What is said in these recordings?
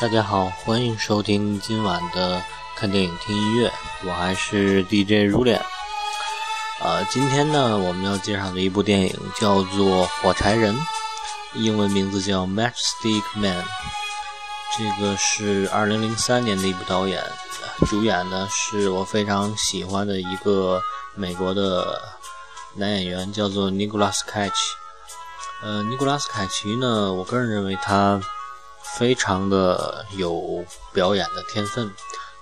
大家好，欢迎收听今晚的看电影听音乐，我还是 DJ 如恋。呃，今天呢，我们要介绍的一部电影叫做《火柴人》，英文名字叫《Matchstick Man》。这个是2003年的一部导演，主演呢是我非常喜欢的一个美国的男演员，叫做尼古拉斯凯奇。呃，尼古拉斯凯奇呢，我个人认为他。非常的有表演的天分，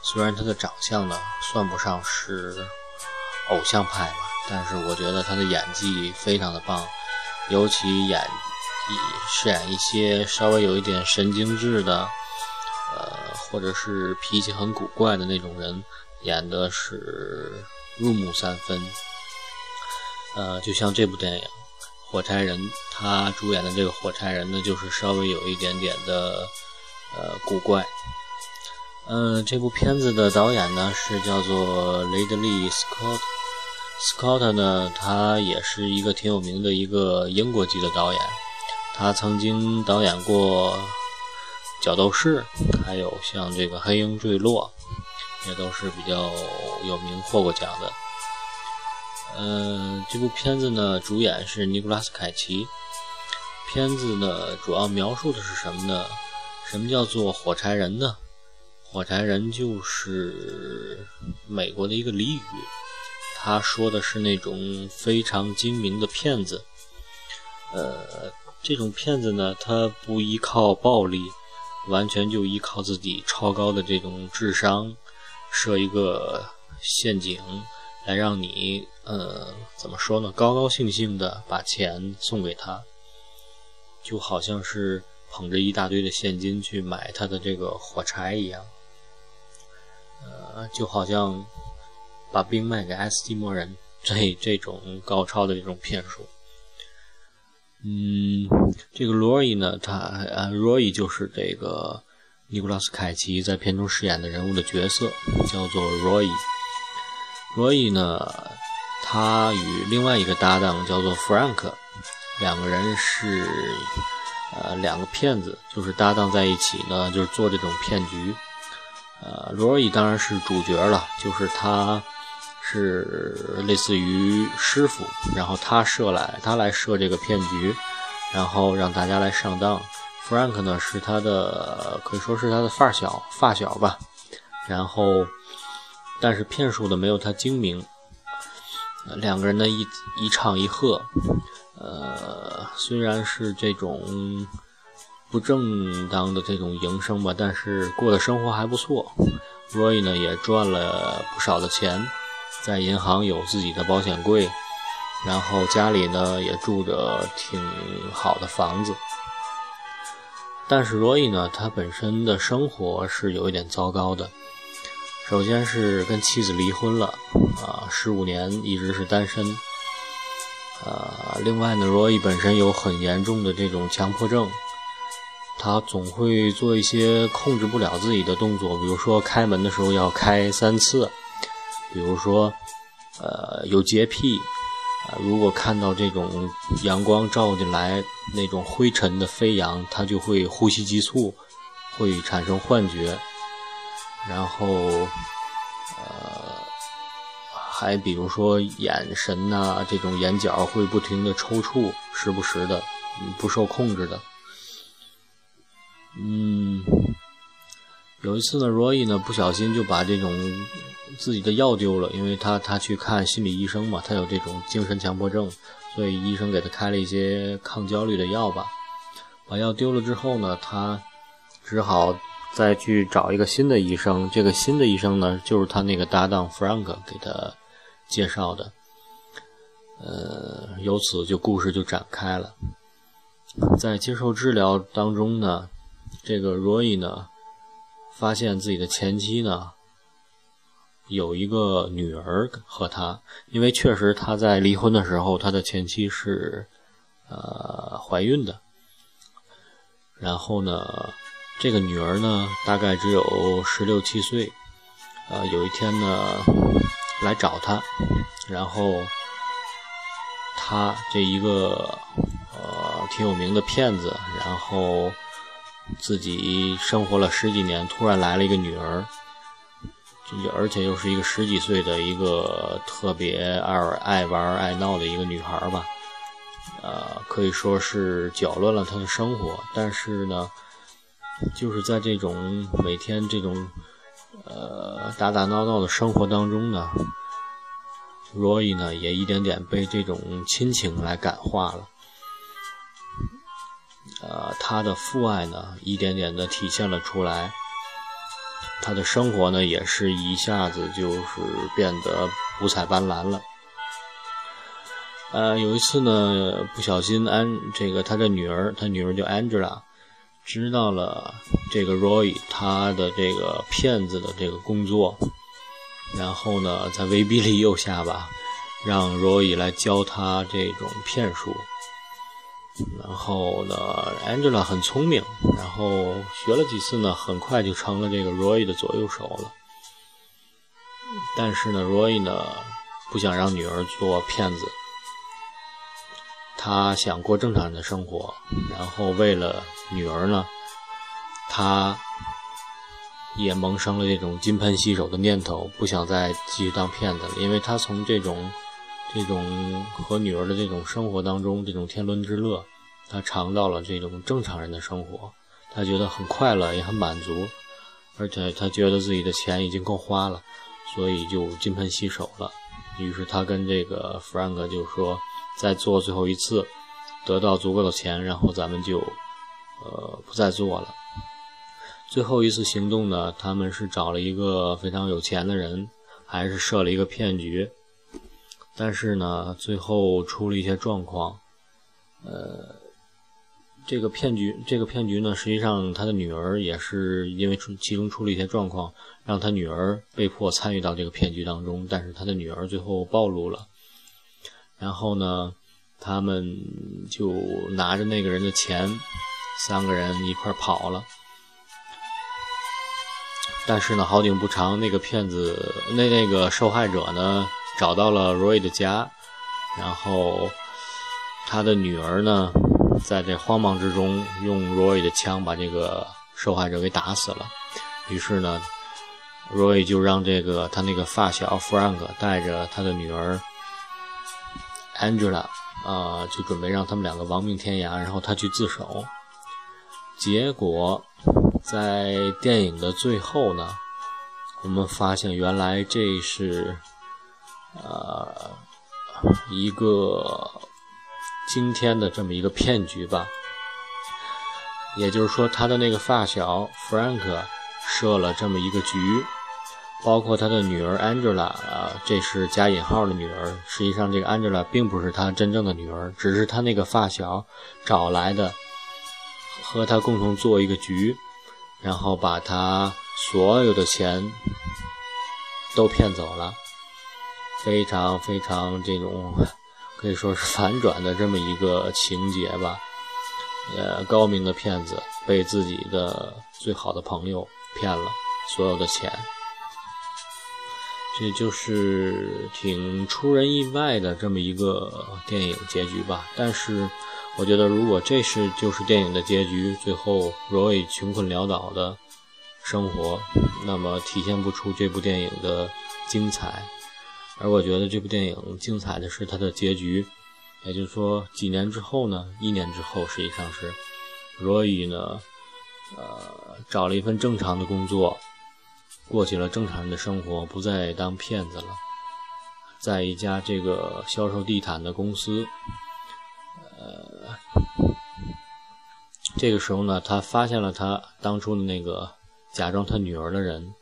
虽然他的长相呢算不上是偶像派吧，但是我觉得他的演技非常的棒，尤其演饰演一些稍微有一点神经质的，呃，或者是脾气很古怪的那种人，演的是入木三分。呃，就像这部电影。火柴人，他主演的这个火柴人呢，就是稍微有一点点的呃古怪。嗯，这部片子的导演呢是叫做雷德利·斯科特。斯科特呢，他也是一个挺有名的一个英国籍的导演。他曾经导演过《角斗士》，还有像这个《黑鹰坠落》，也都是比较有名、获过奖的。嗯，这部片子呢，主演是尼古拉斯凯奇。片子呢，主要描述的是什么呢？什么叫做火柴人呢？火柴人就是美国的一个俚语，他说的是那种非常精明的骗子。呃，这种骗子呢，他不依靠暴力，完全就依靠自己超高的这种智商，设一个陷阱。来让你，呃，怎么说呢？高高兴兴的把钱送给他，就好像是捧着一大堆的现金去买他的这个火柴一样，呃，就好像把兵卖给爱斯基摩人，这这种高超的这种骗术。嗯，这个罗伊呢，他呃，罗伊就是这个尼古拉斯凯奇在片中饰演的人物的角色，叫做罗伊。罗伊呢，他与另外一个搭档叫做 Frank，两个人是呃两个骗子，就是搭档在一起呢，就是做这种骗局。呃，罗伊当然是主角了，就是他是类似于师傅，然后他设来，他来设这个骗局，然后让大家来上当。Frank 呢是他的，可以说是他的发小，发小吧，然后。但是骗术的没有他精明，两个人呢一一唱一和，呃，虽然是这种不正当的这种营生吧，但是过的生活还不错。Roy 呢也赚了不少的钱，在银行有自己的保险柜，然后家里呢也住着挺好的房子。但是 Roy 呢，他本身的生活是有一点糟糕的。首先是跟妻子离婚了，啊，十五年一直是单身，啊，另外呢，罗伊本身有很严重的这种强迫症，他总会做一些控制不了自己的动作，比如说开门的时候要开三次，比如说，呃，有洁癖，啊，如果看到这种阳光照进来那种灰尘的飞扬，他就会呼吸急促，会产生幻觉。然后，呃，还比如说眼神呐，这种眼角会不停的抽搐，时不时的，不受控制的。嗯，有一次呢，罗伊呢不小心就把这种自己的药丢了，因为他他去看心理医生嘛，他有这种精神强迫症，所以医生给他开了一些抗焦虑的药吧。把药丢了之后呢，他只好。再去找一个新的医生，这个新的医生呢，就是他那个搭档 Frank 给他介绍的。呃，由此就故事就展开了。在接受治疗当中呢，这个 Roy 呢，发现自己的前妻呢有一个女儿和他，因为确实他在离婚的时候，他的前妻是呃怀孕的。然后呢？这个女儿呢，大概只有十六七岁。呃，有一天呢，来找他，然后他这一个呃挺有名的骗子，然后自己生活了十几年，突然来了一个女儿，而且又是一个十几岁的一个特别爱爱玩爱闹的一个女孩吧，呃，可以说是搅乱了她的生活。但是呢，就是在这种每天这种呃打打闹闹的生活当中呢，Roy 呢也一点点被这种亲情来感化了。呃，他的父爱呢，一点点的体现了出来。他的生活呢，也是一下子就是变得五彩斑斓了。呃，有一次呢，不小心安这个他的女儿，他女儿叫 Angela，知道了这个 Roy 他的这个骗子的这个工作，然后呢，在威逼利诱下吧，让 Roy 来教他这种骗术。然后呢，Angela 很聪明，然后学了几次呢，很快就成了这个 Roy 的左右手了。但是呢，Roy 呢不想让女儿做骗子，他想过正常人的生活。然后为了女儿呢，他也萌生了这种金盆洗手的念头，不想再继续当骗子了，因为他从这种。这种和女儿的这种生活当中，这种天伦之乐，他尝到了这种正常人的生活，他觉得很快乐，也很满足，而且他觉得自己的钱已经够花了，所以就金盆洗手了。于是他跟这个 Frank 就说：“再做最后一次，得到足够的钱，然后咱们就，呃，不再做了。”最后一次行动呢，他们是找了一个非常有钱的人，还是设了一个骗局。但是呢，最后出了一些状况，呃，这个骗局，这个骗局呢，实际上他的女儿也是因为出其中出了一些状况，让他女儿被迫参与到这个骗局当中。但是他的女儿最后暴露了，然后呢，他们就拿着那个人的钱，三个人一块跑了。但是呢，好景不长，那个骗子，那那个受害者呢？找到了 Roy 的家，然后他的女儿呢，在这慌忙之中用 Roy 的枪把这个受害者给打死了。于是呢，Roy 就让这个他那个发小 Frank 带着他的女儿 Angela 啊，就准备让他们两个亡命天涯，然后他去自首。结果在电影的最后呢，我们发现原来这是。呃，一个今天的这么一个骗局吧，也就是说，他的那个发小 Frank 设了这么一个局，包括他的女儿 Angela 啊，这是加引号的女儿，实际上这个 Angela 并不是他真正的女儿，只是他那个发小找来的，和他共同做一个局，然后把他所有的钱都骗走了。非常非常这种 可以说是反转的这么一个情节吧，呃，高明的骗子被自己的最好的朋友骗了所有的钱，这就是挺出人意外的这么一个电影结局吧。但是我觉得，如果这是就是电影的结局，最后 Roy 穷困潦倒的生活，那么体现不出这部电影的精彩。而我觉得这部电影精彩的是它的结局，也就是说，几年之后呢？一年之后，实际上是罗伊呢，呃，找了一份正常的工作，过起了正常人的生活，不再当骗子了，在一家这个销售地毯的公司，呃，这个时候呢，他发现了他当初的那个假装他女儿的人，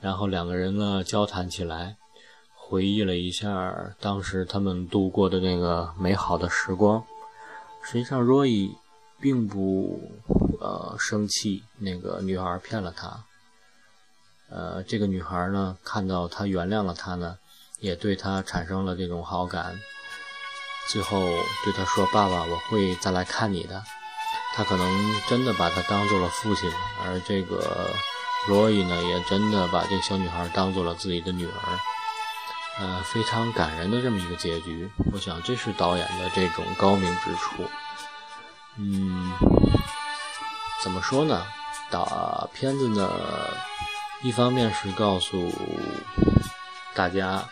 然后两个人呢交谈起来。回忆了一下当时他们度过的那个美好的时光，实际上若伊并不呃生气，那个女孩骗了他。呃，这个女孩呢，看到他原谅了他呢，也对他产生了这种好感。最后对他说：“爸爸，我会再来看你的。”他可能真的把他当做了父亲，而这个罗伊呢，也真的把这个小女孩当做了自己的女儿。呃，非常感人的这么一个结局，我想这是导演的这种高明之处。嗯，怎么说呢？打片子呢，一方面是告诉大家，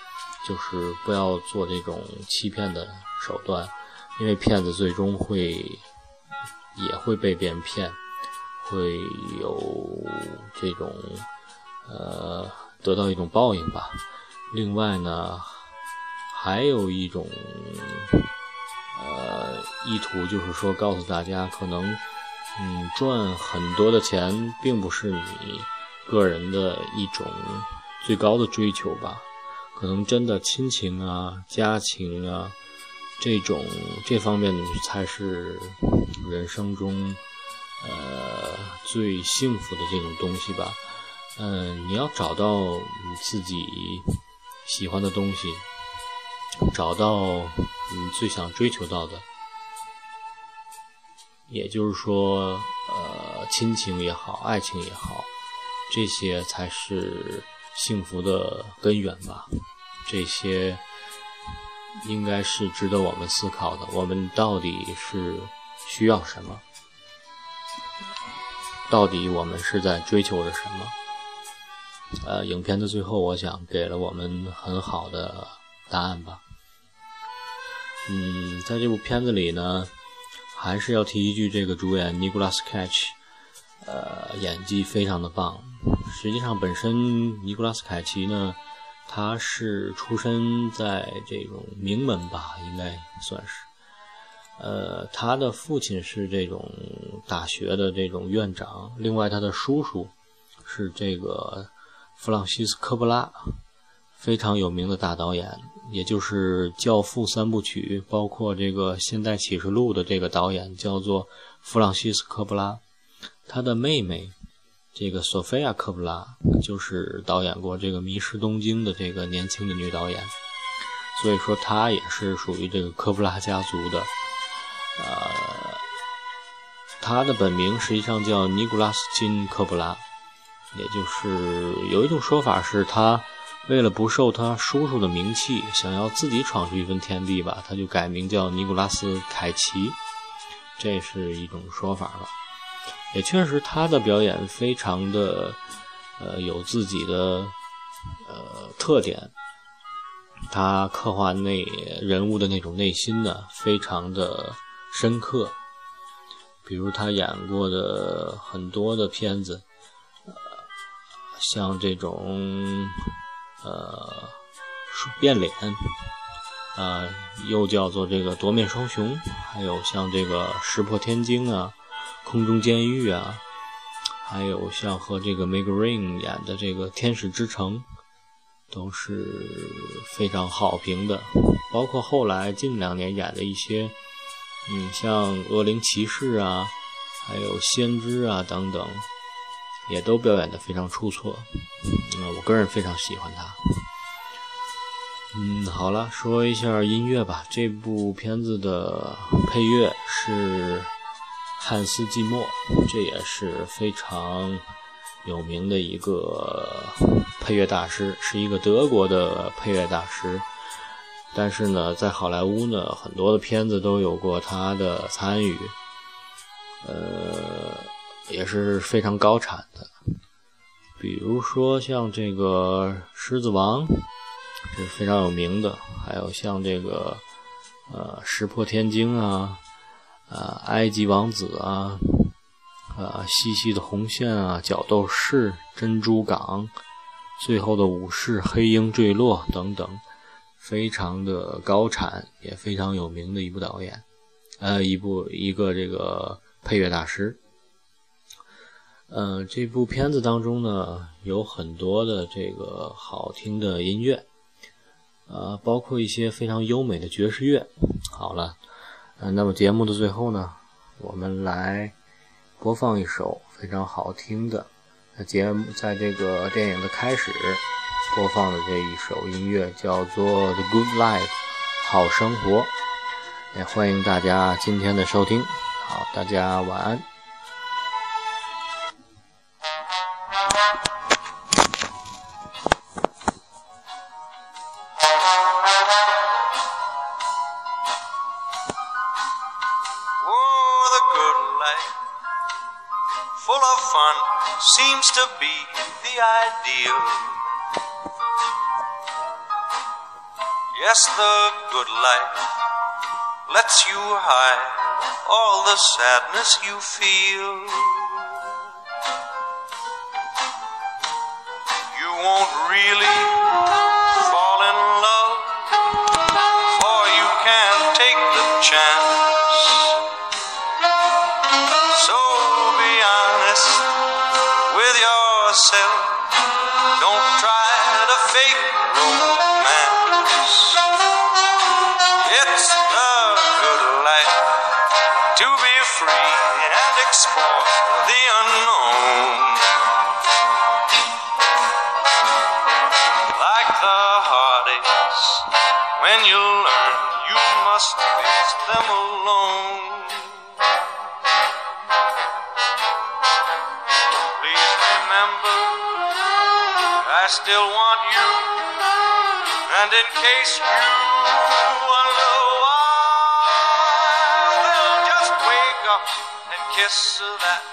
就是不要做这种欺骗的手段，因为骗子最终会也会被别人骗，会有这种呃得到一种报应吧。另外呢，还有一种呃意图，就是说告诉大家，可能嗯赚很多的钱，并不是你个人的一种最高的追求吧。可能真的亲情啊、家情啊这种这方面的才是人生中呃最幸福的这种东西吧。嗯，你要找到你自己。喜欢的东西，找到你最想追求到的，也就是说，呃，亲情也好，爱情也好，这些才是幸福的根源吧。这些应该是值得我们思考的。我们到底是需要什么？到底我们是在追求着什么？呃，影片的最后，我想给了我们很好的答案吧。嗯，在这部片子里呢，还是要提一句，这个主演尼古拉斯凯奇，呃，演技非常的棒。实际上，本身尼古拉斯凯奇呢，他是出身在这种名门吧，应该算是。呃，他的父亲是这种大学的这种院长，另外他的叔叔是这个。弗朗西斯科·布拉，非常有名的大导演，也就是《教父》三部曲，包括这个《现代启示录》的这个导演，叫做弗朗西斯科·布拉。他的妹妹，这个索菲亚·科布拉，就是导演过这个《迷失东京》的这个年轻的女导演。所以说，她也是属于这个科布拉家族的。呃，他的本名实际上叫尼古拉斯金·科布拉。也就是有一种说法是，他为了不受他叔叔的名气，想要自己闯出一份天地吧，他就改名叫尼古拉斯·凯奇，这是一种说法吧。也确实，他的表演非常的，呃，有自己的呃特点，他刻画那人物的那种内心呢，非常的深刻。比如他演过的很多的片子。像这种，呃，变脸，啊，又叫做这个夺面双雄，还有像这个石破天惊啊，空中监狱啊，还有像和这个 Meg Ryan 演的这个天使之城，都是非常好评的。包括后来近两年演的一些，嗯，像恶灵骑士啊，还有先知啊等等。也都表演的非常出错，嗯，我个人非常喜欢他。嗯，好了，说一下音乐吧。这部片子的配乐是汉斯季默，这也是非常有名的一个配乐大师，是一个德国的配乐大师。但是呢，在好莱坞呢，很多的片子都有过他的参与，呃。也是非常高产的，比如说像这个《狮子王》这是非常有名的，还有像这个呃《石破天惊》啊，啊《埃及王子》啊，啊《西西的红线》啊，《角斗士》《珍珠港》《最后的武士》《黑鹰坠落》等等，非常的高产，也非常有名的一部导演，呃，一部一个这个配乐大师。嗯，这部片子当中呢，有很多的这个好听的音乐，呃，包括一些非常优美的爵士乐。好了，嗯，那么节目的最后呢，我们来播放一首非常好听的。节目在这个电影的开始播放的这一首音乐叫做《The Good Life》，好生活。也欢迎大家今天的收听。好，大家晚安。Fun seems to be the ideal. Yes, the good life lets you hide all the sadness you feel. You won't really fall in love, for you can't take the chance. So be honest with yourself. Don't try to fake romance. It's a good life to be free and explore still want you, and in case you wonder why, well, just wake up and kiss that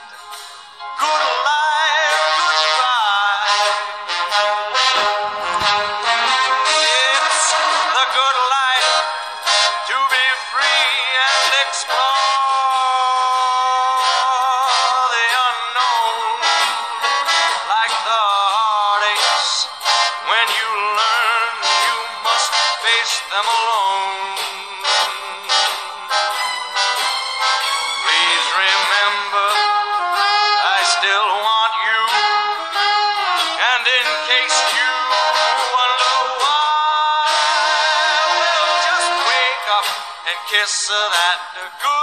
kiss of that goodbye.